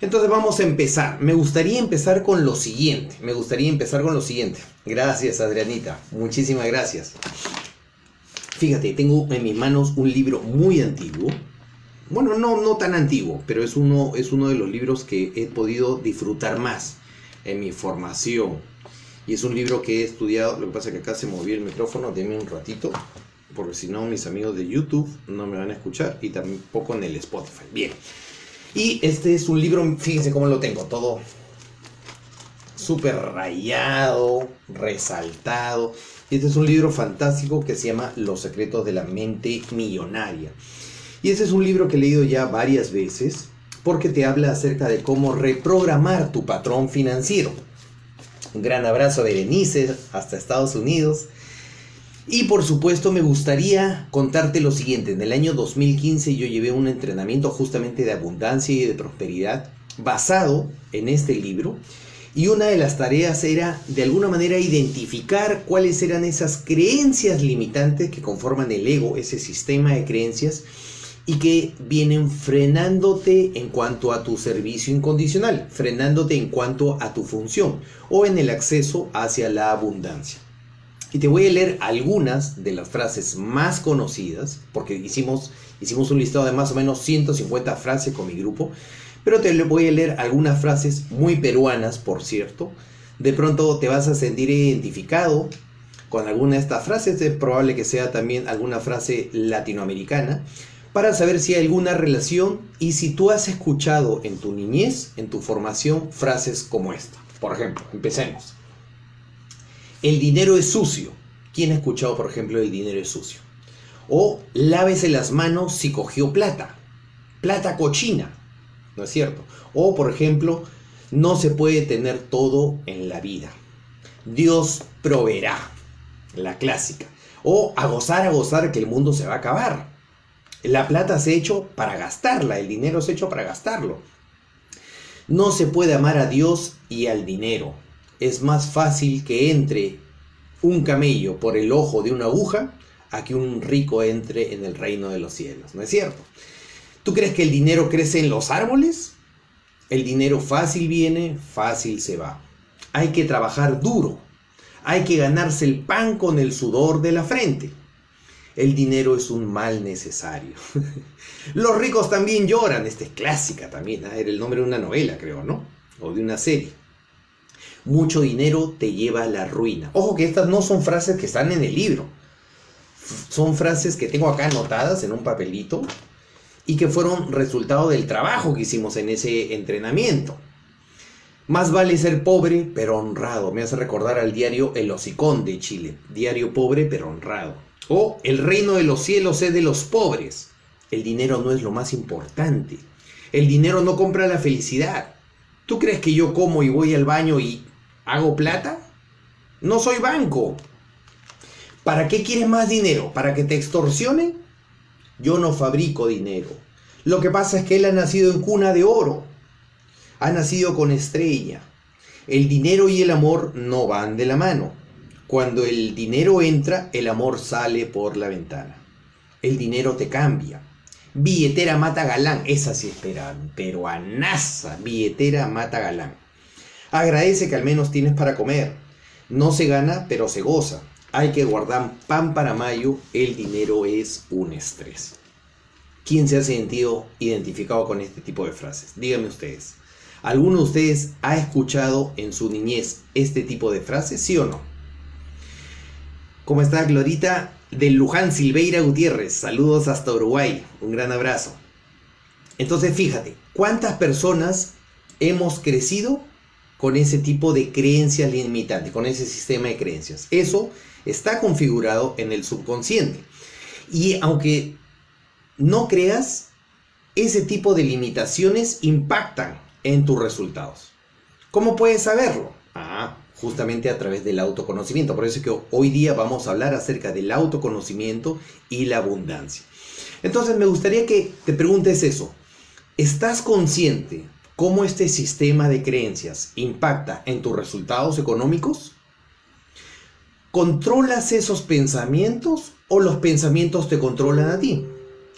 Entonces vamos a empezar. Me gustaría empezar con lo siguiente. Me gustaría empezar con lo siguiente. Gracias, Adrianita. Muchísimas gracias. Fíjate, tengo en mis manos un libro muy antiguo. Bueno, no, no tan antiguo, pero es uno, es uno de los libros que he podido disfrutar más en mi formación. Y es un libro que he estudiado. Lo que pasa es que acá se movió el micrófono. Deme un ratito. Porque si no, mis amigos de YouTube no me van a escuchar. Y tampoco en el Spotify. Bien. Y este es un libro, fíjense cómo lo tengo, todo súper rayado, resaltado. Este es un libro fantástico que se llama Los secretos de la mente millonaria. Y este es un libro que he leído ya varias veces porque te habla acerca de cómo reprogramar tu patrón financiero. Un gran abrazo a Berenice hasta Estados Unidos. Y por supuesto me gustaría contarte lo siguiente. En el año 2015 yo llevé un entrenamiento justamente de abundancia y de prosperidad basado en este libro. Y una de las tareas era de alguna manera identificar cuáles eran esas creencias limitantes que conforman el ego, ese sistema de creencias, y que vienen frenándote en cuanto a tu servicio incondicional, frenándote en cuanto a tu función o en el acceso hacia la abundancia. Y te voy a leer algunas de las frases más conocidas, porque hicimos, hicimos un listado de más o menos 150 frases con mi grupo, pero te voy a leer algunas frases muy peruanas, por cierto. De pronto te vas a sentir identificado con alguna de estas frases, es probable que sea también alguna frase latinoamericana, para saber si hay alguna relación y si tú has escuchado en tu niñez, en tu formación, frases como esta. Por ejemplo, empecemos. El dinero es sucio. ¿Quién ha escuchado, por ejemplo, el dinero es sucio? O lávese las manos si cogió plata. Plata cochina. ¿No es cierto? O, por ejemplo, no se puede tener todo en la vida. Dios proveerá. La clásica. O a gozar, a gozar que el mundo se va a acabar. La plata se ha hecho para gastarla, el dinero se ha hecho para gastarlo. No se puede amar a Dios y al dinero es más fácil que entre un camello por el ojo de una aguja a que un rico entre en el reino de los cielos, ¿no es cierto? ¿Tú crees que el dinero crece en los árboles? El dinero fácil viene, fácil se va. Hay que trabajar duro. Hay que ganarse el pan con el sudor de la frente. El dinero es un mal necesario. Los ricos también lloran. Esta es clásica también. ¿eh? Era el nombre de una novela, creo, ¿no? O de una serie mucho dinero te lleva a la ruina. Ojo que estas no son frases que están en el libro. Son frases que tengo acá anotadas en un papelito y que fueron resultado del trabajo que hicimos en ese entrenamiento. Más vale ser pobre pero honrado. Me hace recordar al diario El Hocicón de Chile. Diario pobre pero honrado. O El reino de los cielos es de los pobres. El dinero no es lo más importante. El dinero no compra la felicidad. ¿Tú crees que yo como y voy al baño y ¿Hago plata? No soy banco. ¿Para qué quieres más dinero? ¿Para que te extorsione? Yo no fabrico dinero. Lo que pasa es que él ha nacido en cuna de oro. Ha nacido con estrella. El dinero y el amor no van de la mano. Cuando el dinero entra, el amor sale por la ventana. El dinero te cambia. Billetera mata galán. Esa sí espera, pero a NASA. Billetera mata galán. Agradece que al menos tienes para comer. No se gana, pero se goza. Hay que guardar pan para mayo, el dinero es un estrés. ¿Quién se ha sentido identificado con este tipo de frases? Díganme ustedes. ¿Alguno de ustedes ha escuchado en su niñez este tipo de frases, sí o no? ¿Cómo está Glorita? De Luján Silveira Gutiérrez. Saludos hasta Uruguay. Un gran abrazo. Entonces fíjate, ¿cuántas personas hemos crecido con ese tipo de creencias limitantes, con ese sistema de creencias. Eso está configurado en el subconsciente. Y aunque no creas, ese tipo de limitaciones impactan en tus resultados. ¿Cómo puedes saberlo? Ah, justamente a través del autoconocimiento. Por eso es que hoy día vamos a hablar acerca del autoconocimiento y la abundancia. Entonces me gustaría que te preguntes eso. ¿Estás consciente cómo este sistema de creencias impacta en tus resultados económicos? ¿Controlas esos pensamientos o los pensamientos te controlan a ti?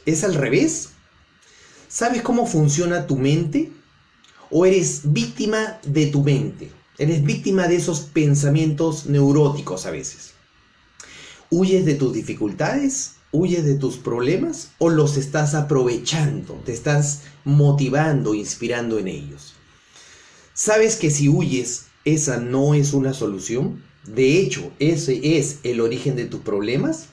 ¿Es al revés? ¿Sabes cómo funciona tu mente? ¿O eres víctima de tu mente? Eres víctima de esos pensamientos neuróticos a veces. ¿Huyes de tus dificultades? ¿Huyes de tus problemas? ¿O los estás aprovechando? ¿Te estás motivando, inspirando en ellos? ¿Sabes que si huyes, esa no es una solución? De hecho, ese es el origen de tus problemas.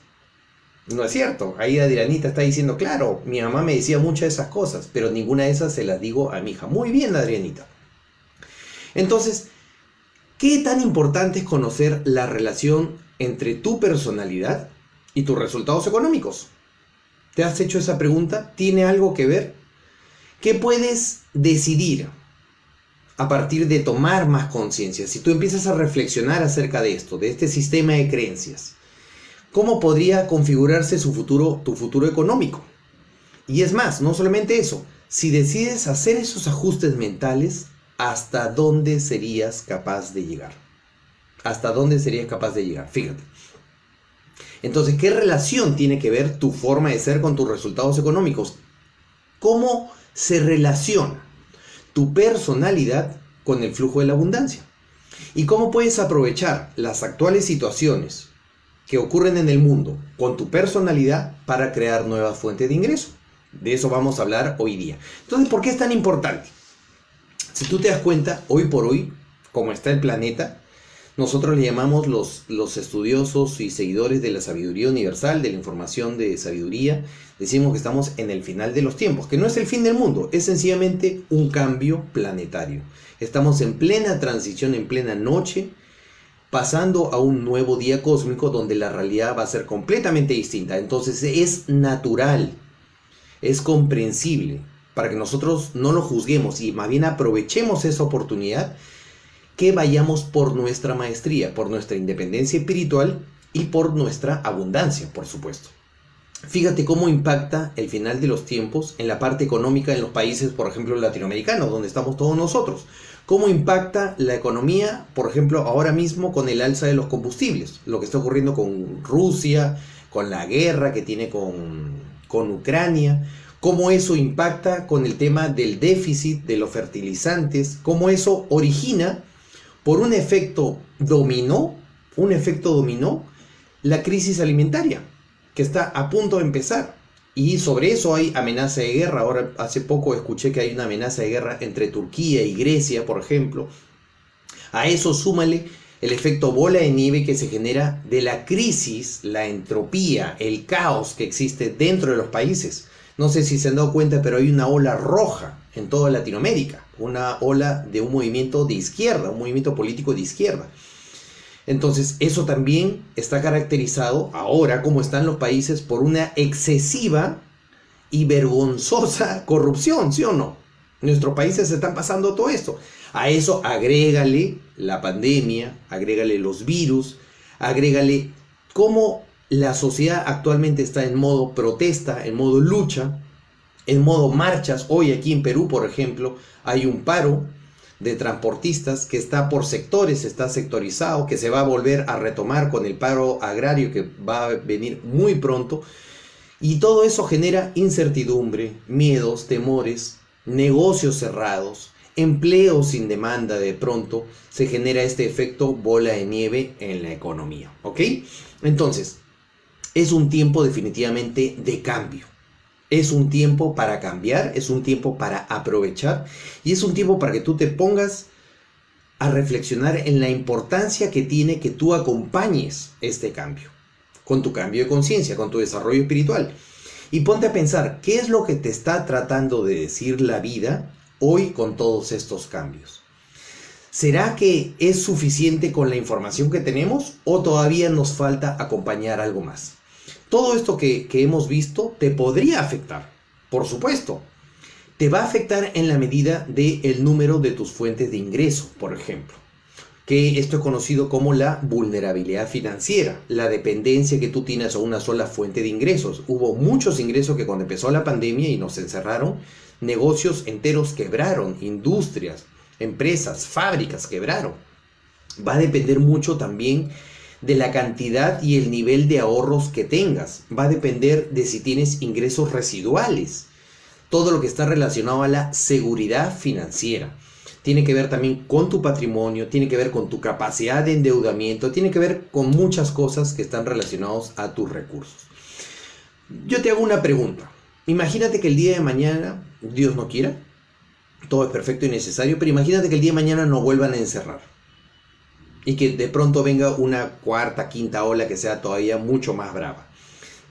No es cierto. Ahí Adrianita está diciendo, claro, mi mamá me decía muchas de esas cosas, pero ninguna de esas se las digo a mi hija. Muy bien, Adrianita. Entonces, ¿qué tan importante es conocer la relación entre tu personalidad y tus resultados económicos? ¿Te has hecho esa pregunta? ¿Tiene algo que ver? ¿Qué puedes decidir a partir de tomar más conciencia? Si tú empiezas a reflexionar acerca de esto, de este sistema de creencias, cómo podría configurarse su futuro, tu futuro económico. Y es más, no solamente eso, si decides hacer esos ajustes mentales, ¿hasta dónde serías capaz de llegar? ¿Hasta dónde serías capaz de llegar? Fíjate. Entonces, ¿qué relación tiene que ver tu forma de ser con tus resultados económicos? ¿Cómo se relaciona tu personalidad con el flujo de la abundancia? ¿Y cómo puedes aprovechar las actuales situaciones que ocurren en el mundo con tu personalidad para crear nuevas fuentes de ingreso. De eso vamos a hablar hoy día. Entonces, ¿por qué es tan importante? Si tú te das cuenta, hoy por hoy, como está el planeta, nosotros le llamamos los, los estudiosos y seguidores de la sabiduría universal, de la información de sabiduría, decimos que estamos en el final de los tiempos, que no es el fin del mundo, es sencillamente un cambio planetario. Estamos en plena transición, en plena noche, pasando a un nuevo día cósmico donde la realidad va a ser completamente distinta. Entonces es natural, es comprensible, para que nosotros no lo juzguemos y más bien aprovechemos esa oportunidad, que vayamos por nuestra maestría, por nuestra independencia espiritual y por nuestra abundancia, por supuesto. Fíjate cómo impacta el final de los tiempos en la parte económica en los países, por ejemplo, latinoamericanos, donde estamos todos nosotros. ¿Cómo impacta la economía, por ejemplo, ahora mismo con el alza de los combustibles? Lo que está ocurriendo con Rusia, con la guerra que tiene con, con Ucrania, cómo eso impacta con el tema del déficit de los fertilizantes, cómo eso origina por un efecto dominó, un efecto dominó, la crisis alimentaria, que está a punto de empezar. Y sobre eso hay amenaza de guerra. Ahora, hace poco escuché que hay una amenaza de guerra entre Turquía y Grecia, por ejemplo. A eso súmale el efecto bola de nieve que se genera de la crisis, la entropía, el caos que existe dentro de los países. No sé si se han dado cuenta, pero hay una ola roja en toda Latinoamérica, una ola de un movimiento de izquierda, un movimiento político de izquierda. Entonces, eso también está caracterizado ahora, como están los países, por una excesiva y vergonzosa corrupción, ¿sí o no? Nuestros países se están pasando todo esto. A eso agrégale la pandemia, agrégale los virus, agrégale cómo la sociedad actualmente está en modo protesta, en modo lucha, en modo marchas. Hoy aquí en Perú, por ejemplo, hay un paro de transportistas que está por sectores, está sectorizado, que se va a volver a retomar con el paro agrario que va a venir muy pronto. Y todo eso genera incertidumbre, miedos, temores, negocios cerrados, empleos sin demanda de pronto, se genera este efecto bola de nieve en la economía. ¿Ok? Entonces, es un tiempo definitivamente de cambio. Es un tiempo para cambiar, es un tiempo para aprovechar y es un tiempo para que tú te pongas a reflexionar en la importancia que tiene que tú acompañes este cambio, con tu cambio de conciencia, con tu desarrollo espiritual. Y ponte a pensar, ¿qué es lo que te está tratando de decir la vida hoy con todos estos cambios? ¿Será que es suficiente con la información que tenemos o todavía nos falta acompañar algo más? Todo esto que, hemos visto te podría afectar, por supuesto. Te va a afectar en la medida del número de tus fuentes de ingreso, por ejemplo. Que esto es conocido como la vulnerabilidad financiera, la dependencia que tú tienes a una sola fuente de ingresos. Hubo muchos ingresos que cuando empezó la pandemia y nos encerraron, negocios enteros quebraron, industrias, empresas, fábricas quebraron. Va a depender mucho también de la cantidad y el nivel de ahorros que tengas. Va a depender de si tienes ingresos residuales. todo lo que está relacionado a la seguridad financiera. Tiene que ver también con tu patrimonio, tiene que ver con tu capacidad de endeudamiento, tiene que ver con muchas cosas que están relacionados a tus recursos. Yo te hago una pregunta. Imagínate que el día de mañana, Dios no quiera, todo es perfecto y necesario, pero imagínate que el día de mañana no vuelvan a encerrar. Y que de pronto venga una cuarta, quinta ola que sea todavía mucho más brava.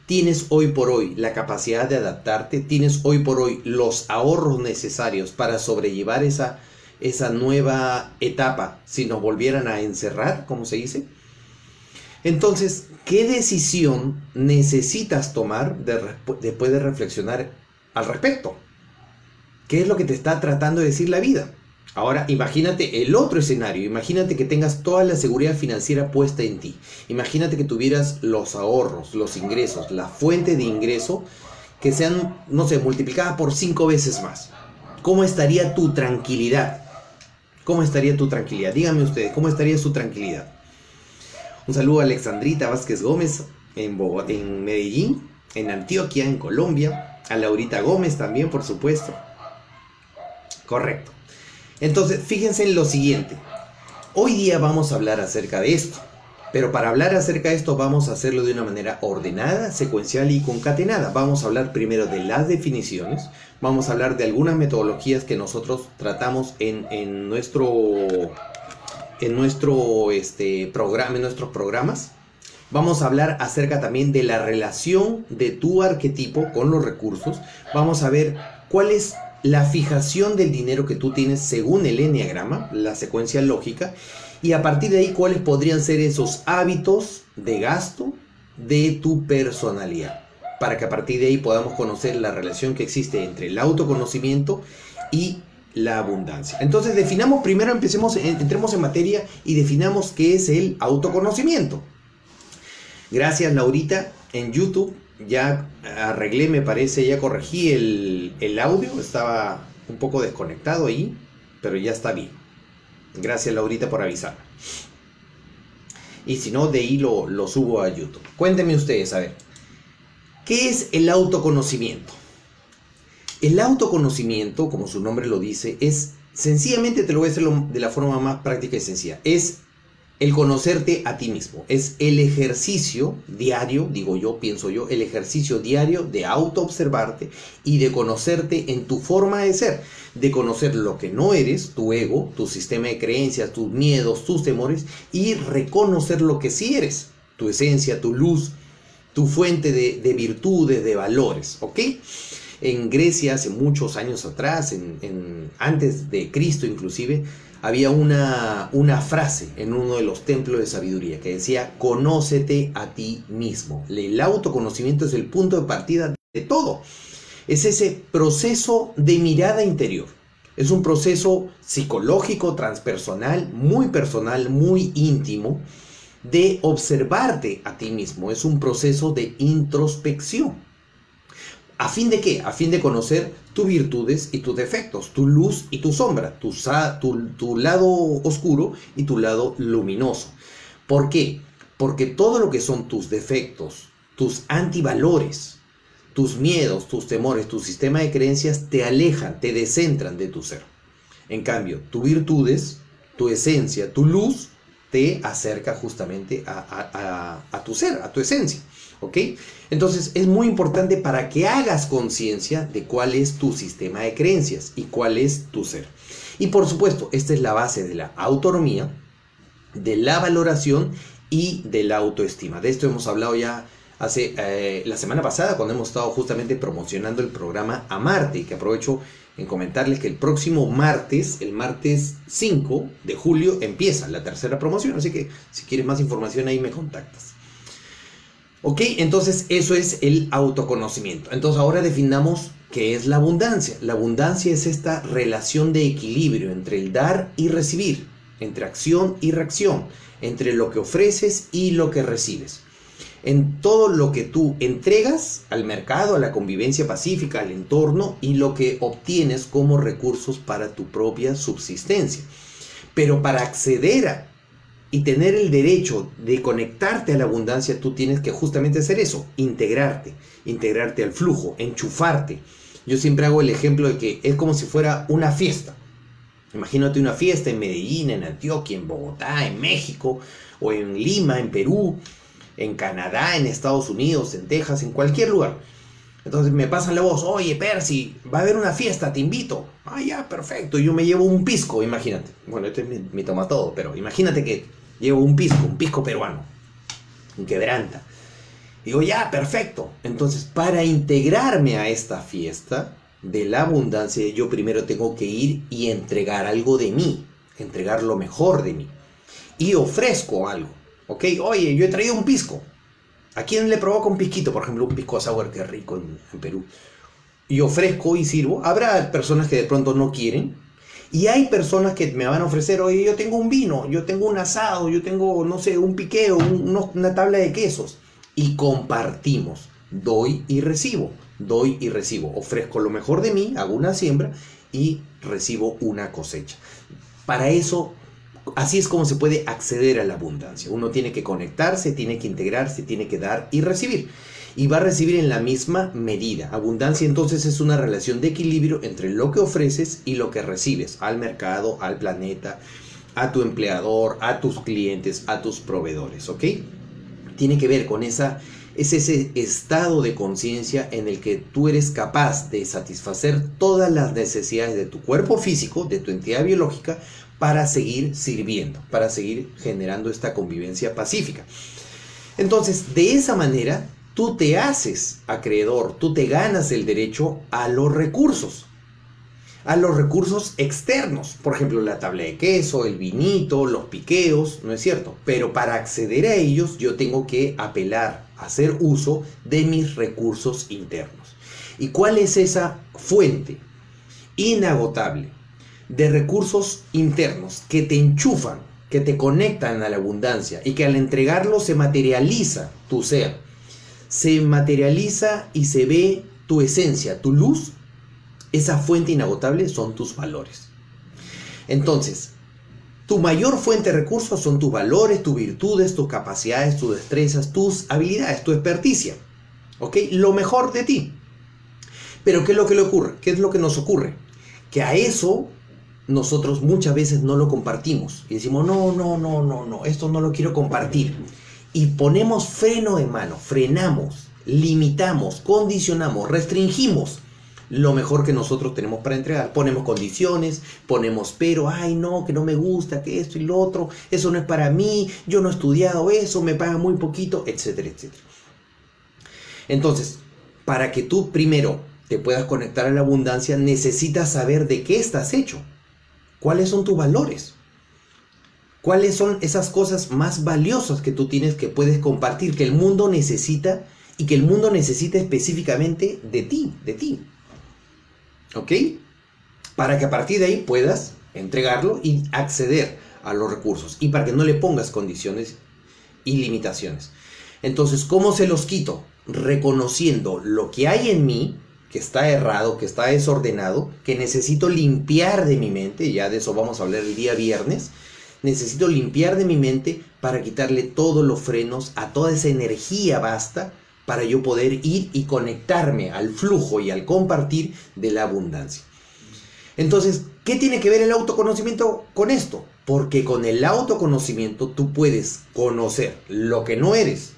Tienes hoy por hoy la capacidad de adaptarte, tienes hoy por hoy los ahorros necesarios para sobrellevar esa, esa nueva etapa si nos volvieran a encerrar, como se dice. Entonces, ¿qué decisión necesitas tomar después de reflexionar al respecto? ¿Qué es lo que te está tratando de decir la vida? Ahora, imagínate el otro escenario. Imagínate que tengas toda la seguridad financiera puesta en ti. Imagínate que tuvieras los ahorros, los ingresos, la fuente de ingreso que sean, no sé, multiplicadas por cinco veces más. ¿Cómo estaría tu tranquilidad? ¿Cómo estaría tu tranquilidad? Díganme ustedes, ¿cómo estaría su tranquilidad? Un saludo a Alexandrita Vázquez Gómez en, en Medellín, en Antioquia, en Colombia. A Laurita Gómez también, por supuesto. Correcto. Entonces, fíjense en lo siguiente. Hoy día vamos a hablar acerca de esto. Pero para hablar acerca de esto vamos a hacerlo de una manera ordenada, secuencial y concatenada. Vamos a hablar primero de las definiciones, vamos a hablar de algunas metodologías que nosotros tratamos en, nuestro, en nuestro este, programa, en nuestros programas. Vamos a hablar acerca también de la relación de tu arquetipo con los recursos. Vamos a ver cuál es la fijación del dinero que tú tienes según el enneagrama, la secuencia lógica, y a partir de ahí cuáles podrían ser esos hábitos de gasto de tu personalidad, para que a partir de ahí podamos conocer la relación que existe entre el autoconocimiento y la abundancia. Entonces definamos primero, empecemos, entremos en materia y definamos qué es el autoconocimiento. Gracias Laurita en YouTube ya arreglé, me parece, ya corregí el, audio, estaba un poco desconectado ahí, pero ya está bien. Gracias Laurita por avisar. Y si no, de ahí lo, lo subo a YouTube. Cuéntenme ustedes, a ver, ¿qué es el autoconocimiento? El autoconocimiento, como su nombre lo dice, es sencillamente, te lo voy a decir de la forma más práctica y sencilla, es el conocerte a ti mismo. Es el ejercicio diario, digo yo, pienso yo, el ejercicio diario de autoobservarte y de conocerte en tu forma de ser, de conocer lo que no eres, tu ego, tu sistema de creencias, tus miedos, tus temores y reconocer lo que sí eres, tu esencia, tu luz, tu fuente de, virtudes, de valores, ¿ok? En Grecia hace muchos años atrás, en, antes de Cristo inclusive, había una, una frase en uno de los templos de sabiduría que decía, conócete a ti mismo. El autoconocimiento es el punto de partida de todo. Es ese proceso de mirada interior. Es un proceso psicológico, transpersonal, muy personal, muy íntimo, de observarte a ti mismo. Es un proceso de introspección. ¿A fin de qué? A fin de conocer tus virtudes y tus defectos, tu luz y tu sombra, tu, lado oscuro y tu lado luminoso. ¿Por qué? Porque todo lo que son tus defectos, tus antivalores, tus miedos, tus temores, tu sistema de creencias te alejan, te descentran de tu ser. En cambio, tus virtudes, tu esencia, tu luz, te acerca justamente a tu ser, a tu esencia. ¿Ok? Entonces es muy importante para que hagas conciencia de cuál es tu sistema de creencias y cuál es tu ser. Y por supuesto, esta es la base de la autonomía, de la valoración y de la autoestima. De esto hemos hablado ya hace eh, la semana pasada cuando hemos estado justamente promocionando el programa Amarte, que aprovecho en comentarles que el próximo martes, el martes 5 de julio, empieza la tercera promoción. Así que si quieres más información ahí me contactas. Ok, entonces eso es el autoconocimiento. Entonces ahora definamos qué es la abundancia. La abundancia es esta relación de equilibrio entre el dar y recibir, entre acción y reacción, entre lo que ofreces y lo que recibes. En todo lo que tú entregas al mercado, a la convivencia pacífica, al entorno y lo que obtienes como recursos para tu propia subsistencia. Pero para acceder a y tener el derecho de conectarte a la abundancia, tú tienes que justamente hacer eso, integrarte, integrarte al flujo, enchufarte. Yo siempre hago el ejemplo de que es como si fuera una fiesta. Imagínate una fiesta en Medellín, en Antioquia, en Bogotá, en México, o en Lima, en Perú, en Canadá, en Estados Unidos, en Texas, en cualquier lugar. Entonces me pasan la voz, oye Percy, va a haber una fiesta, te invito. Ah, ya, perfecto. Yo me llevo un pisco, imagínate. Bueno, este es mi, mi toma todo, pero imagínate que llevo un pisco, un pisco peruano, un quebranta. Digo, ya, perfecto. Entonces, para integrarme a esta fiesta de la abundancia, yo primero tengo que ir y entregar algo de mí, entregar lo mejor de mí. Y ofrezco algo, ¿ok? Oye, yo he traído un pisco. ¿A quién le provoca un pisquito? Por ejemplo, un pisco sour que rico en Perú. Y ofrezco y sirvo. Habrá personas que de pronto no quieren, y hay personas que me van a ofrecer, oye, yo tengo un vino, yo tengo un asado, yo tengo, no sé, un piqueo, un, una tabla de quesos. Y compartimos, doy y recibo, doy y recibo. Ofrezco lo mejor de mí, hago una siembra y recibo una cosecha. Para eso, así es como se puede acceder a la abundancia. Uno tiene que conectarse, tiene que integrarse, tiene que dar y recibir y va a recibir en la misma medida. Abundancia entonces es una relación de equilibrio entre lo que ofreces y lo que recibes al mercado, al planeta, a tu empleador, a tus clientes, a tus proveedores, ¿ok? Tiene que ver con esa es ese estado de conciencia en el que tú eres capaz de satisfacer todas las necesidades de tu cuerpo físico, de tu entidad biológica, para seguir sirviendo, para seguir generando esta convivencia pacífica. Entonces, de esa manera, tú te haces acreedor, tú te ganas el derecho a los recursos, a los recursos externos, por ejemplo la tabla de queso, el vinito, los piqueos, ¿no es cierto? Pero para acceder a ellos yo tengo que apelar, hacer uso de mis recursos internos. ¿Y cuál es esa fuente inagotable de recursos internos que te enchufan, que te conectan a la abundancia y que al entregarlo se materializa tu ser? Se materializa y se ve tu esencia, tu luz, esa fuente inagotable son tus valores. Entonces, tu mayor fuente de recursos son tus valores, tus virtudes, tus capacidades, tus destrezas, tus habilidades, tu experticia. ¿Ok? Lo mejor de ti. Pero ¿qué es lo que le ocurre? ¿Qué es lo que nos ocurre? Que a eso nosotros muchas veces no lo compartimos. Y decimos, no, no, no, no, no, esto no lo quiero compartir y ponemos freno de mano, frenamos, limitamos, condicionamos, restringimos lo mejor que nosotros tenemos para entregar. Ponemos condiciones, ponemos pero, ay no, que no me gusta, que esto y lo otro, eso no es para mí, yo no he estudiado eso, me paga muy poquito, etcétera, etcétera. Entonces, para que tú primero te puedas conectar a la abundancia, necesitas saber de qué estás hecho, cuáles son tus valores. ¿Cuáles son esas cosas más valiosas que tú tienes que puedes compartir, que el mundo necesita y que el mundo necesita específicamente de ti, de ti? ¿Ok? Para que a partir de ahí puedas entregarlo y acceder a los recursos y para que no le pongas condiciones y limitaciones. Entonces, ¿cómo se los quito? Reconociendo lo que hay en mí, que está errado, que está desordenado, que necesito limpiar de mi mente, ya de eso vamos a hablar el día viernes, necesito limpiar de mi mente para quitarle todos los frenos a toda esa energía basta para yo poder ir y conectarme al flujo y al compartir de la abundancia. Entonces, ¿qué tiene que ver el autoconocimiento con esto? Porque con el autoconocimiento tú puedes conocer lo que no eres,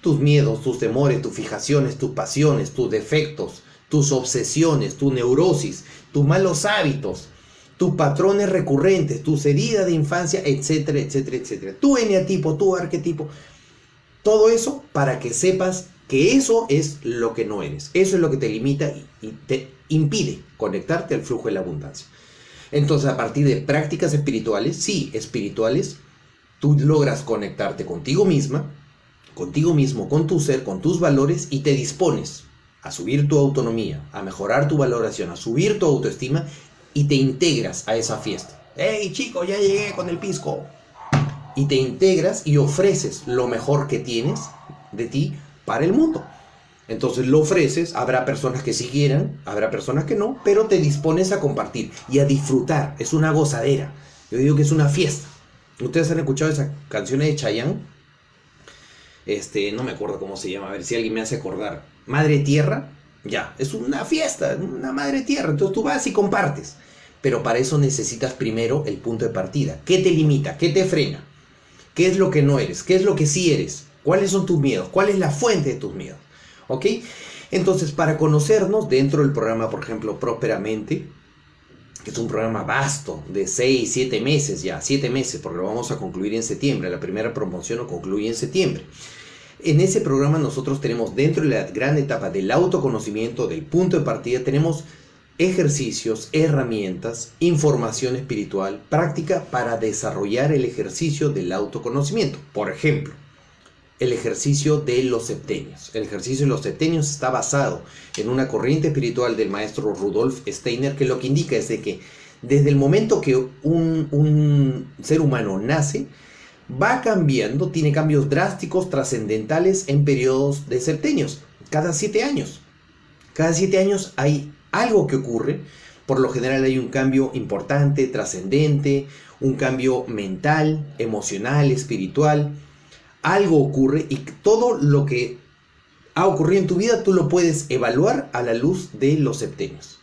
tus miedos, tus temores, tus fijaciones, tus pasiones, tus defectos, tus obsesiones, tu neurosis, tus malos hábitos, tus patrones recurrentes, tus heridas de infancia, etcétera, etcétera, etcétera. Tu eneatipo, tu arquetipo. Todo eso para que sepas que eso es lo que no eres. Eso es lo que te limita y te impide conectarte al flujo de la abundancia. Entonces, a partir de prácticas espirituales, sí, espirituales, tú logras conectarte contigo misma, contigo mismo, con tu ser, con tus valores y te dispones a subir tu autonomía, a mejorar tu valoración, a subir tu autoestima y te integras a esa fiesta. ¡Hey chico, ya llegué con el pisco! Y te integras y ofreces lo mejor que tienes de ti para el mundo. Entonces lo ofreces, habrá personas que sí quieran, habrá personas que no, pero te dispones a compartir y a disfrutar. Es una gozadera. Yo digo que es una fiesta. ¿Ustedes han escuchado esa canción de Chayanne? Este, no me acuerdo cómo se llama, a ver si alguien me hace acordar. Madre Tierra, Ya, es una fiesta, una madre tierra. Entonces tú vas y compartes. Pero para eso necesitas primero el punto de partida. ¿Qué te limita? ¿Qué te frena? ¿Qué es lo que no eres? ¿Qué es lo que sí eres? ¿Cuáles son tus miedos? ¿Cuál es la fuente de tus miedos? ¿Ok? Entonces, para conocernos dentro del programa, por ejemplo, Prósperamente, que es un programa vasto de 6, 7 meses ya, 7 meses, porque lo vamos a concluir en septiembre, la primera promoción lo concluye en septiembre. En ese programa nosotros tenemos dentro de la gran etapa del autoconocimiento, del punto de partida, tenemos ejercicios, herramientas, información espiritual, práctica para desarrollar el ejercicio del autoconocimiento. Por ejemplo, el ejercicio de los septenios. El ejercicio de los septenios está basado en una corriente espiritual del maestro Rudolf Steiner que lo que indica es de que desde el momento que un, un ser humano nace, va cambiando, tiene cambios drásticos, trascendentales en periodos de septenios, cada siete años. Cada siete años hay algo que ocurre, por lo general hay un cambio importante, trascendente, un cambio mental, emocional, espiritual, algo ocurre y todo lo que ha ocurrido en tu vida tú lo puedes evaluar a la luz de los septenios.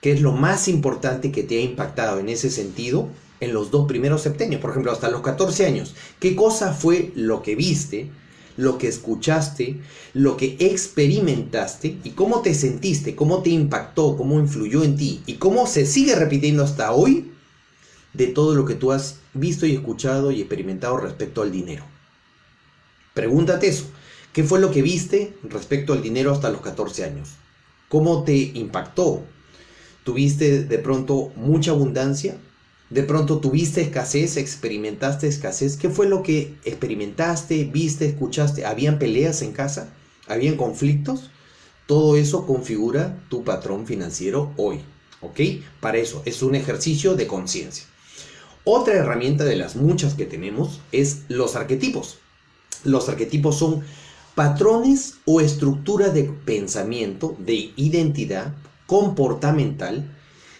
¿Qué es lo más importante que te ha impactado en ese sentido en los dos primeros septenios? Por ejemplo, hasta los 14 años. ¿Qué cosa fue lo que viste, lo que escuchaste, lo que experimentaste y cómo te sentiste, cómo te impactó, cómo influyó en ti y cómo se sigue repitiendo hasta hoy de todo lo que tú has visto y escuchado y experimentado respecto al dinero? Pregúntate eso. ¿Qué fue lo que viste respecto al dinero hasta los 14 años? ¿Cómo te impactó? ¿Tuviste de pronto mucha abundancia? ¿De pronto tuviste escasez? ¿Experimentaste escasez? ¿Qué fue lo que experimentaste, viste, escuchaste? ¿Habían peleas en casa? ¿Habían conflictos? Todo eso configura tu patrón financiero hoy. ¿Ok? Para eso es un ejercicio de conciencia. Otra herramienta de las muchas que tenemos es los arquetipos. Los arquetipos son patrones o estructura de pensamiento, de identidad comportamental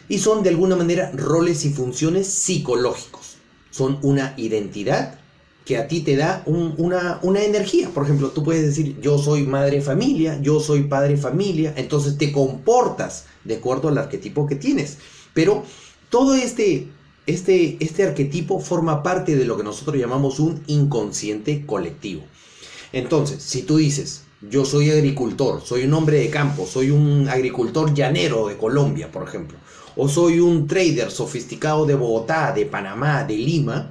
y son de alguna manera roles y funciones psicológicos. Son una identidad que a ti te da una, una, energía. Por ejemplo, tú puedes decir, yo soy madre familia, yo soy padre familia, entonces te comportas de acuerdo al arquetipo que tienes. Pero todo este este, este arquetipo forma parte de lo que nosotros llamamos un inconsciente colectivo. Entonces, si tú dices, yo soy agricultor, soy un hombre de campo, soy un agricultor llanero de Colombia, por ejemplo, o soy un trader sofisticado de Bogotá, de Panamá, de Lima,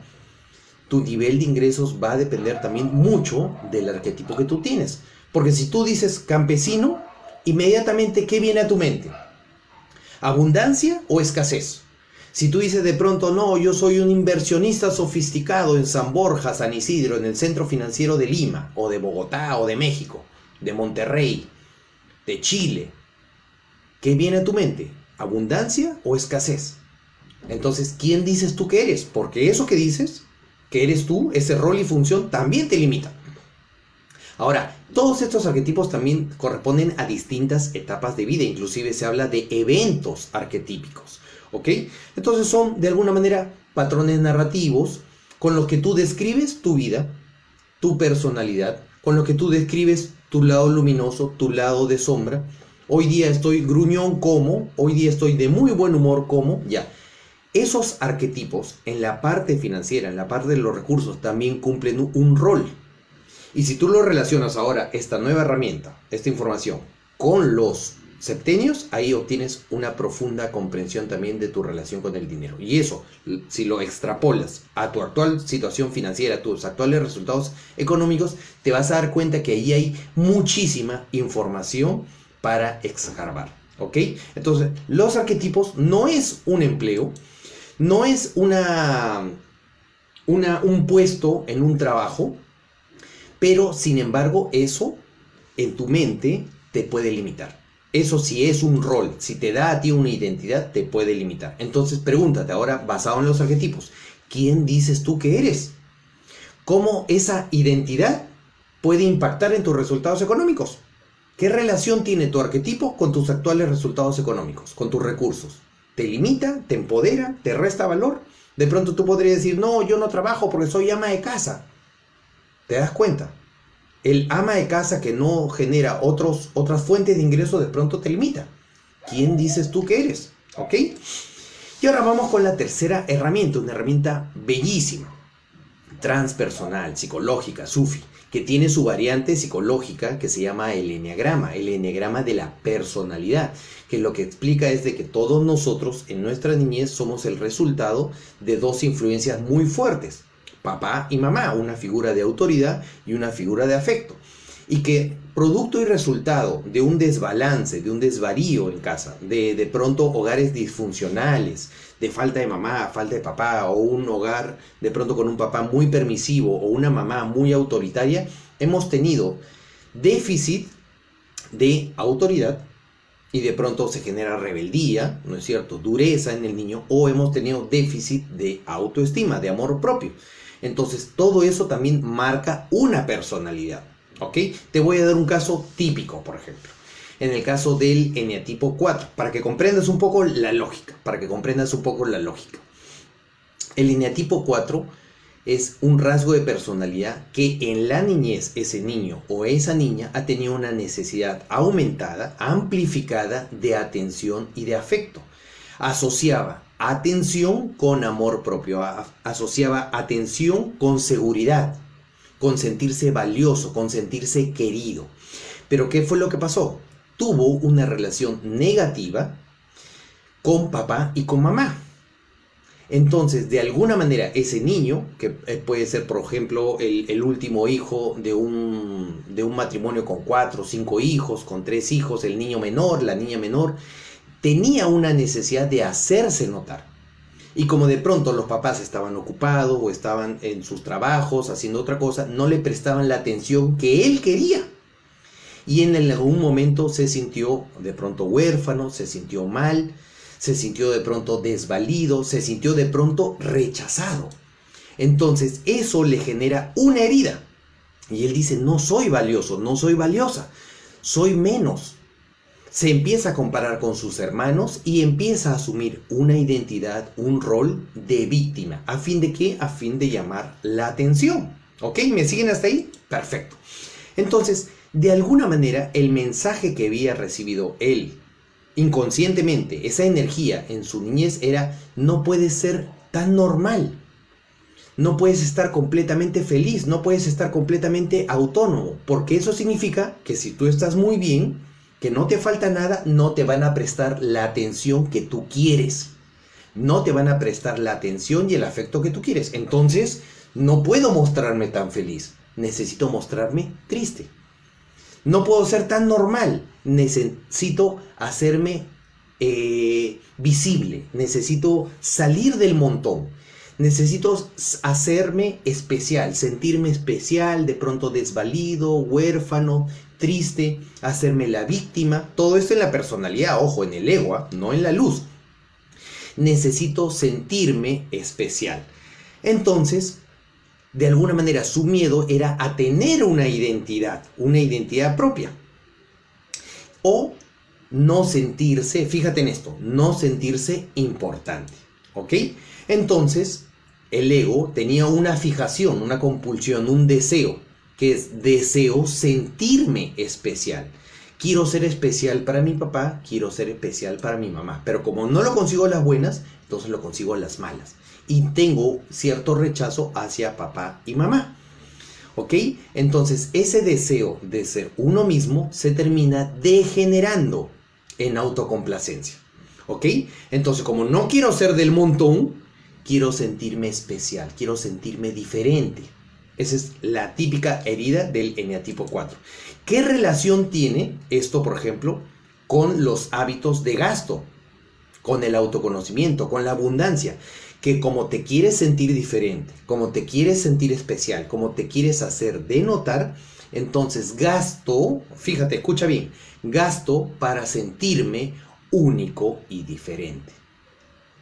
tu nivel de ingresos va a depender también mucho del arquetipo que tú tienes. Porque si tú dices campesino, inmediatamente, ¿qué viene a tu mente? ¿Abundancia o escasez? Si tú dices de pronto, no, yo soy un inversionista sofisticado en San Borja, San Isidro, en el centro financiero de Lima, o de Bogotá, o de México, de Monterrey, de Chile, ¿qué viene a tu mente? ¿Abundancia o escasez? Entonces, ¿quién dices tú que eres? Porque eso que dices, que eres tú, ese rol y función, también te limita. Ahora, todos estos arquetipos también corresponden a distintas etapas de vida, inclusive se habla de eventos arquetípicos. ¿Ok? Entonces son de alguna manera patrones narrativos con los que tú describes tu vida, tu personalidad, con lo que tú describes tu lado luminoso, tu lado de sombra. Hoy día estoy gruñón como, hoy día estoy de muy buen humor como, ya. Esos arquetipos en la parte financiera, en la parte de los recursos, también cumplen un rol. Y si tú lo relacionas ahora, esta nueva herramienta, esta información, con los septenios, ahí obtienes una profunda comprensión también de tu relación con el dinero. Y eso, si lo extrapolas a tu actual situación financiera, a tus actuales resultados económicos, te vas a dar cuenta que ahí hay muchísima información para escarbar. ¿Ok? Entonces, los arquetipos no es un empleo, no es una, una, un puesto en un trabajo, pero sin embargo eso en tu mente te puede limitar. Eso sí es un rol, si te da a ti una identidad, te puede limitar. Entonces pregúntate ahora, basado en los arquetipos, ¿quién dices tú que eres? ¿Cómo esa identidad puede impactar en tus resultados económicos? ¿Qué relación tiene tu arquetipo con tus actuales resultados económicos, con tus recursos? ¿Te limita? ¿Te empodera? ¿Te resta valor? De pronto tú podrías decir, no, yo no trabajo porque soy ama de casa. ¿Te das cuenta? El ama de casa que no genera otros, otras fuentes de ingreso de pronto te limita. ¿Quién dices tú que eres? ¿Ok? Y ahora vamos con la tercera herramienta, una herramienta bellísima, transpersonal, psicológica, sufi, que tiene su variante psicológica que se llama el enneagrama, el enneagrama de la personalidad, que lo que explica es de que todos nosotros en nuestra niñez somos el resultado de dos influencias muy fuertes, papá y mamá, una figura de autoridad y una figura de afecto. Y que producto y resultado de un desbalance, de un desvarío en casa, de de pronto hogares disfuncionales, de falta de mamá, falta de papá, o un hogar de pronto con un papá muy permisivo o una mamá muy autoritaria, hemos tenido déficit de autoridad y de pronto se genera rebeldía, ¿no es cierto? Dureza en el niño o hemos tenido déficit de autoestima, de amor propio. Entonces, todo eso también marca una personalidad. ¿Ok? Te voy a dar un caso típico, por ejemplo. En el caso del eneatipo 4, para que comprendas un poco la lógica, para que comprendas un poco la lógica. El eneatipo 4 es un rasgo de personalidad que en la niñez ese niño o esa niña ha tenido una necesidad aumentada, amplificada de atención y de afecto. Asociaba atención con amor propio, asociaba atención con seguridad, con sentirse valioso, con sentirse querido. Pero ¿qué fue lo que pasó? Tuvo una relación negativa con papá y con mamá. Entonces, de alguna manera, ese niño, que eh, puede ser, por ejemplo, el, último hijo de un, de un matrimonio con cuatro cinco hijos, con tres hijos, el niño menor, la niña menor, tenía una necesidad de hacerse notar. Y como de pronto los papás estaban ocupados o estaban en sus trabajos haciendo otra cosa, no le prestaban la atención que él quería. Y en algún momento se sintió de pronto huérfano, se sintió mal, se sintió de pronto desvalido, se sintió de pronto rechazado. Entonces eso le genera una herida. Y él dice, no soy valioso, no soy valiosa, soy menos, se empieza a comparar con sus hermanos y empieza a asumir una identidad, un rol de víctima. ¿A fin de qué? A fin de llamar la atención. ¿Ok? ¿Me siguen hasta ahí? Perfecto. Entonces, de alguna manera, el mensaje que había recibido él inconscientemente, esa energía en su niñez era, no puedes ser tan normal. No puedes estar completamente feliz, no puedes estar completamente autónomo, porque eso significa que si tú estás muy bien, que no te falta nada, no te van a prestar la atención que tú quieres. No te van a prestar la atención y el afecto que tú quieres. Entonces, no puedo mostrarme tan feliz. Necesito mostrarme triste. No puedo ser tan normal. Necesito hacerme eh, visible. Necesito salir del montón. Necesito hacerme especial, sentirme especial, de pronto desvalido, huérfano, triste, hacerme la víctima, todo esto en la personalidad, ojo, en el ego, ¿ah? no en la luz. Necesito sentirme especial. Entonces, de alguna manera su miedo era a tener una identidad, una identidad propia. O no sentirse, fíjate en esto, no sentirse importante. ¿Ok? Entonces, el ego tenía una fijación, una compulsión, un deseo que es deseo sentirme especial. Quiero ser especial para mi papá, quiero ser especial para mi mamá, pero como no lo consigo las buenas, entonces lo consigo las malas. Y tengo cierto rechazo hacia papá y mamá. ¿Ok? Entonces ese deseo de ser uno mismo se termina degenerando en autocomplacencia. ¿Ok? Entonces como no quiero ser del montón, quiero sentirme especial, quiero sentirme diferente. Esa es la típica herida del eneatipo 4. ¿Qué relación tiene esto, por ejemplo, con los hábitos de gasto, con el autoconocimiento, con la abundancia? Que como te quieres sentir diferente, como te quieres sentir especial, como te quieres hacer denotar, entonces gasto, fíjate, escucha bien, gasto para sentirme único y diferente.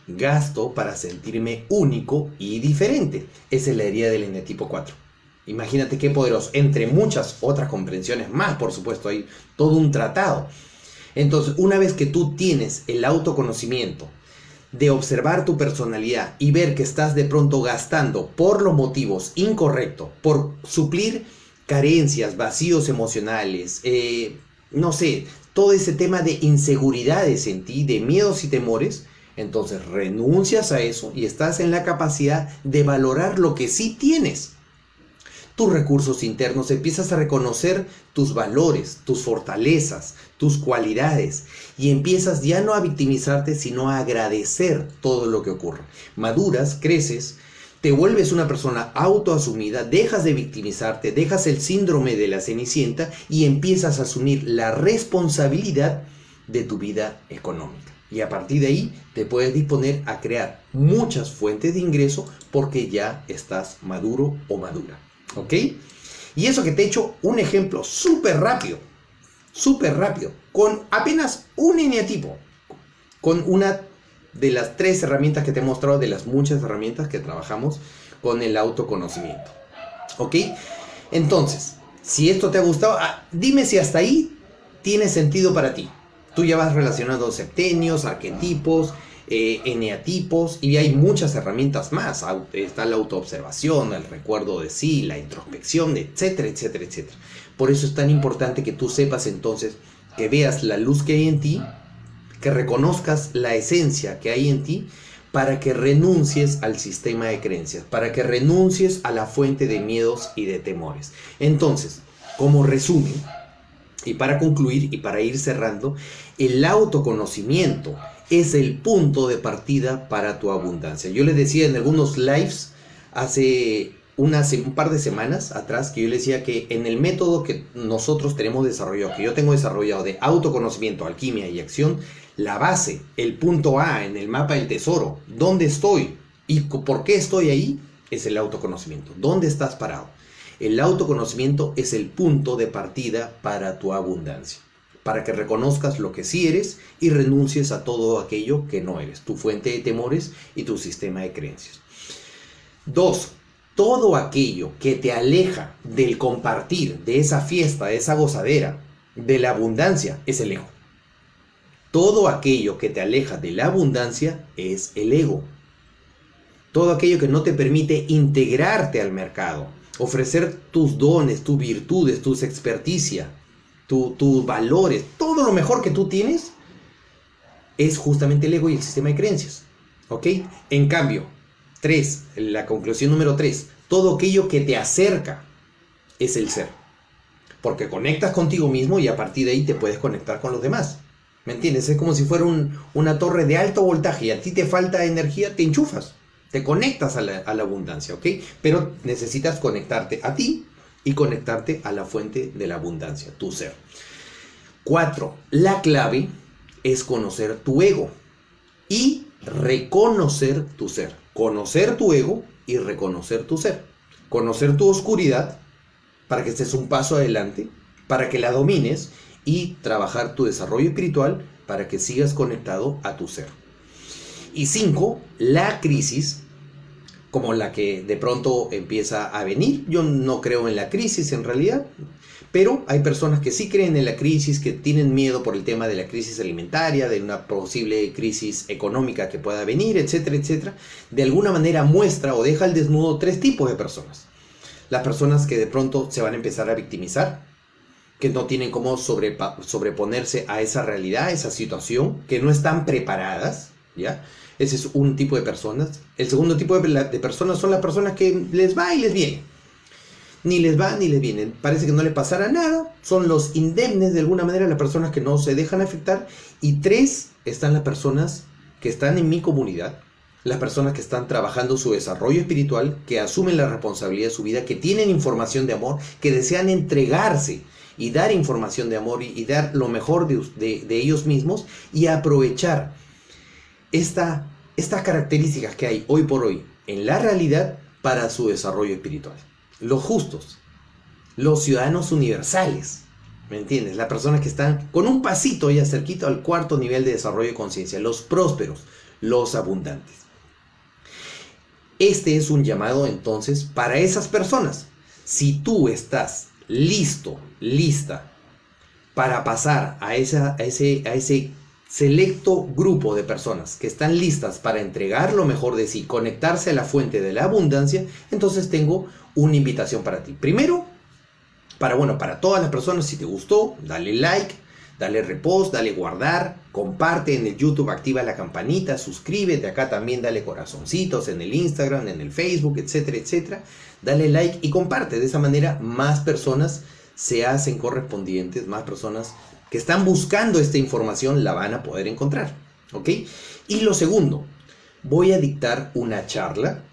Gasto para sentirme único y diferente. Esa es la herida del eneatipo 4. Imagínate qué poderoso, entre muchas otras comprensiones más, por supuesto, hay todo un tratado. Entonces, una vez que tú tienes el autoconocimiento de observar tu personalidad y ver que estás de pronto gastando por los motivos incorrectos, por suplir carencias, vacíos emocionales, eh, no sé, todo ese tema de inseguridades en ti, de miedos y temores, entonces renuncias a eso y estás en la capacidad de valorar lo que sí tienes. Tus recursos internos, empiezas a reconocer tus valores, tus fortalezas, tus cualidades y empiezas ya no a victimizarte, sino a agradecer todo lo que ocurre. Maduras, creces, te vuelves una persona autoasumida, dejas de victimizarte, dejas el síndrome de la cenicienta y empiezas a asumir la responsabilidad de tu vida económica. Y a partir de ahí te puedes disponer a crear muchas fuentes de ingreso porque ya estás maduro o madura. ¿Ok? Y eso que te he hecho un ejemplo súper rápido, súper rápido, con apenas un eneatipo, con una de las tres herramientas que te he mostrado, de las muchas herramientas que trabajamos con el autoconocimiento. ¿Ok? Entonces, si esto te ha gustado, ah, dime si hasta ahí tiene sentido para ti. Tú ya vas relacionando septenios, arquetipos, eh, eneatipos y hay muchas herramientas más. Está la autoobservación, el recuerdo de sí, la introspección, etcétera, etcétera, etcétera. Por eso es tan importante que tú sepas entonces, que veas la luz que hay en ti que reconozcas la esencia que hay en ti para que renuncies al sistema de creencias, para que renuncies a la fuente de miedos y de temores. Entonces, como resumen, y para concluir y para ir cerrando, el autoconocimiento es el punto de partida para tu abundancia. Yo les decía en algunos lives hace un par de semanas atrás que yo le decía que en el método que nosotros tenemos desarrollado, que yo tengo desarrollado de autoconocimiento, alquimia y acción, la base, el punto A en el mapa del tesoro, dónde estoy y por qué estoy ahí, es el autoconocimiento. ¿Dónde estás parado? El autoconocimiento es el punto de partida para tu abundancia, para que reconozcas lo que sí eres y renuncies a todo aquello que no eres, tu fuente de temores y tu sistema de creencias. Dos, todo aquello que te aleja del compartir, de esa fiesta, de esa gozadera, de la abundancia, es el ego. Todo aquello que te aleja de la abundancia es el ego. Todo aquello que no te permite integrarte al mercado, ofrecer tus dones, tus virtudes, tus experticia, tus valores, todo lo mejor que tú tienes, es justamente el ego y el sistema de creencias. ¿Ok? En cambio, tres, la conclusión número tres, todo aquello que te acerca es el ser. Porque conectas contigo mismo y a partir de ahí te puedes conectar con los demás. ¿Me entiendes? Es como si fuera una torre de alto voltaje y a ti te falta energía, te enchufas, te conectas a la, abundancia, ¿ok? Pero necesitas conectarte a ti y conectarte a la fuente de la abundancia, tu ser. Cuatro, la clave es conocer tu ego y reconocer tu ser. Conocer tu ego y reconocer tu ser. Conocer tu oscuridad para que estés un paso adelante, para que la domines y trabajar tu desarrollo espiritual para que sigas conectado a tu ser. Y cinco, la crisis, como la que de pronto empieza a venir. Yo no creo en la crisis en realidad, pero hay personas que sí creen en la crisis, que tienen miedo por el tema de la crisis alimentaria, de una posible crisis económica que pueda venir, etcétera, etcétera. De alguna manera muestra o deja al desnudo tres tipos de personas. Las personas que de pronto se van a empezar a victimizar, que no tienen cómo sobreponerse a esa realidad, a esa situación, que no están preparadas, ¿ya? Ese es un tipo de personas. El segundo tipo de, de, personas son las personas que les va y les viene. Ni les va ni les viene. Parece que no les pasará nada. Son los indemnes de alguna manera, las personas que no se dejan afectar. Y tres están las personas que están en mi comunidad, las personas que están trabajando su desarrollo espiritual, que asumen la responsabilidad de su vida, que tienen información de amor, que desean entregarse y dar información de amor y, dar lo mejor de, ellos mismos y aprovechar esta, estas características que hay hoy por hoy en la realidad para su desarrollo espiritual. Los justos, los ciudadanos universales, ¿me entiendes? Las personas que están con un pasito ya cerquito al cuarto nivel de desarrollo de conciencia, los prósperos, los abundantes. Este es un llamado entonces para esas personas. Si tú estás listo, lista para pasar a, esa, ese, a ese selecto grupo de personas que están listas para entregar lo mejor de sí, conectarse a la fuente de la abundancia, entonces tengo una invitación para ti. Primero, Para, bueno, para todas las personas, si te gustó, dale like, dale repost, dale guardar, comparte en el YouTube, activa la campanita, suscríbete, acá también dale corazoncitos en el Instagram, en el Facebook, etcétera, etcétera. Dale like y comparte. De esa manera más personas se hacen correspondientes, más personas que están buscando esta información la van a poder encontrar. ¿Ok? Y lo segundo, voy a dictar una charla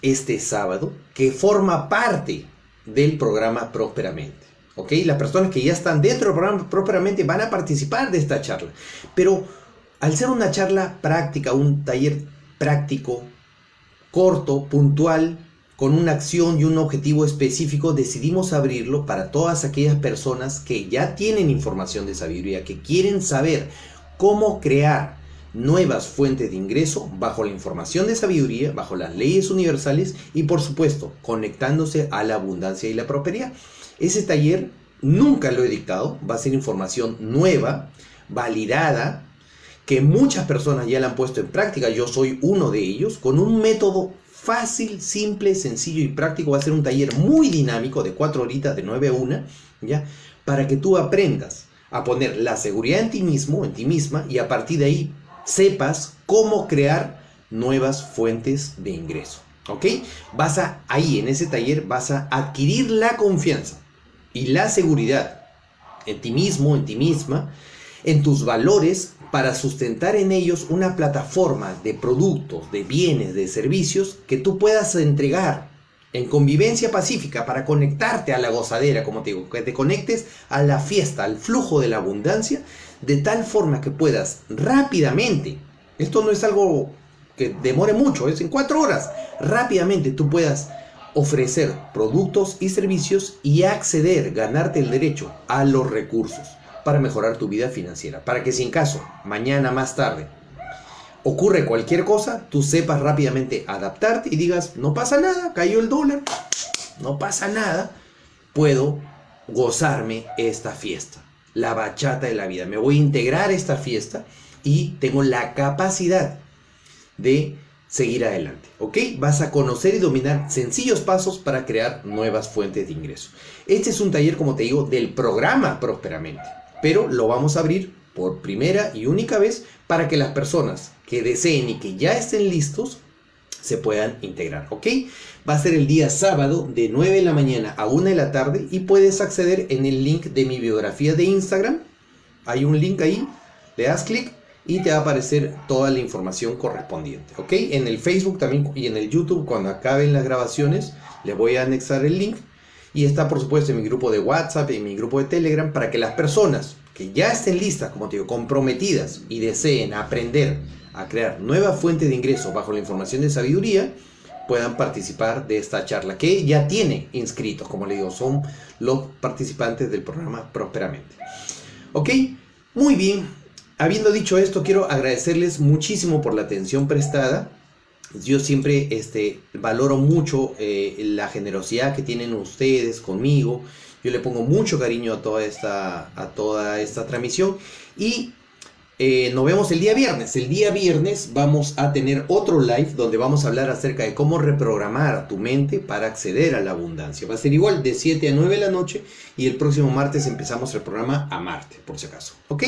este sábado que forma parte del programa Prósperamente. ¿Ok? Las personas que ya están dentro del programa Prósperamente van a participar de esta charla. Pero al ser una charla práctica, un taller práctico, corto, puntual, con una acción y un objetivo específico, decidimos abrirlo para todas aquellas personas que ya tienen información de sabiduría, que quieren saber cómo crear nuevas fuentes de ingreso bajo la información de sabiduría, bajo las leyes universales y por supuesto conectándose a la abundancia y la prosperidad. Ese taller nunca lo he dictado, va a ser información nueva, validada, que muchas personas ya la han puesto en práctica, yo soy uno de ellos, con un método fácil, simple, sencillo y práctico. Va a ser un taller muy dinámico de cuatro horitas de 9 a 1, ¿ya? Para que tú aprendas a poner la seguridad en ti mismo, en ti misma, y a partir de ahí sepas cómo crear nuevas fuentes de ingreso. ¿Ok? Vas a, ahí en ese taller vas a adquirir la confianza y la seguridad en ti mismo, en ti misma, en tus valores para sustentar en ellos una plataforma de productos, de bienes, de servicios que tú puedas entregar en convivencia pacífica para conectarte a la gozadera, como te digo, que te conectes a la fiesta, al flujo de la abundancia de tal forma que puedas rápidamente, esto no es algo que demore mucho, es en cuatro horas, rápidamente tú puedas ofrecer productos y servicios y acceder, ganarte el derecho a los recursos para mejorar tu vida financiera. Para que si en caso, mañana más tarde, ocurre cualquier cosa, tú sepas rápidamente adaptarte y digas, no pasa nada, cayó el dólar, no pasa nada, puedo gozarme esta fiesta la bachata de la vida. Me voy a integrar esta fiesta y tengo la capacidad de seguir adelante. ¿Ok? Vas a conocer y dominar sencillos pasos para crear nuevas fuentes de ingreso. Este es un taller, como te digo, del programa Prosperamente. Pero lo vamos a abrir por primera y única vez para que las personas que deseen y que ya estén listos se puedan integrar, ¿ok? Va a ser el día sábado de 9 de la mañana a 1 de la tarde y puedes acceder en el link de mi biografía de Instagram. Hay un link ahí, le das clic y te va a aparecer toda la información correspondiente, ¿ok? En el Facebook también y en el YouTube, cuando acaben las grabaciones, le voy a anexar el link y está por supuesto en mi grupo de WhatsApp y en mi grupo de Telegram para que las personas que ya estén listas, como te digo, comprometidas y deseen aprender a crear nuevas fuentes de ingreso bajo la información de sabiduría, puedan participar de esta charla, que ya tiene inscritos, como le digo, son los participantes del programa Prosperamente. ¿Ok? Muy bien. Habiendo dicho esto, quiero agradecerles muchísimo por la atención prestada. Yo siempre este, valoro mucho eh, la generosidad que tienen ustedes conmigo. Yo le pongo mucho cariño a toda esta, a toda esta transmisión. Y eh, nos vemos el día viernes. El día viernes vamos a tener otro live donde vamos a hablar acerca de cómo reprogramar tu mente para acceder a la abundancia. Va a ser igual de 7 a 9 de la noche y el próximo martes empezamos el programa a Marte, por si acaso. ¿Ok?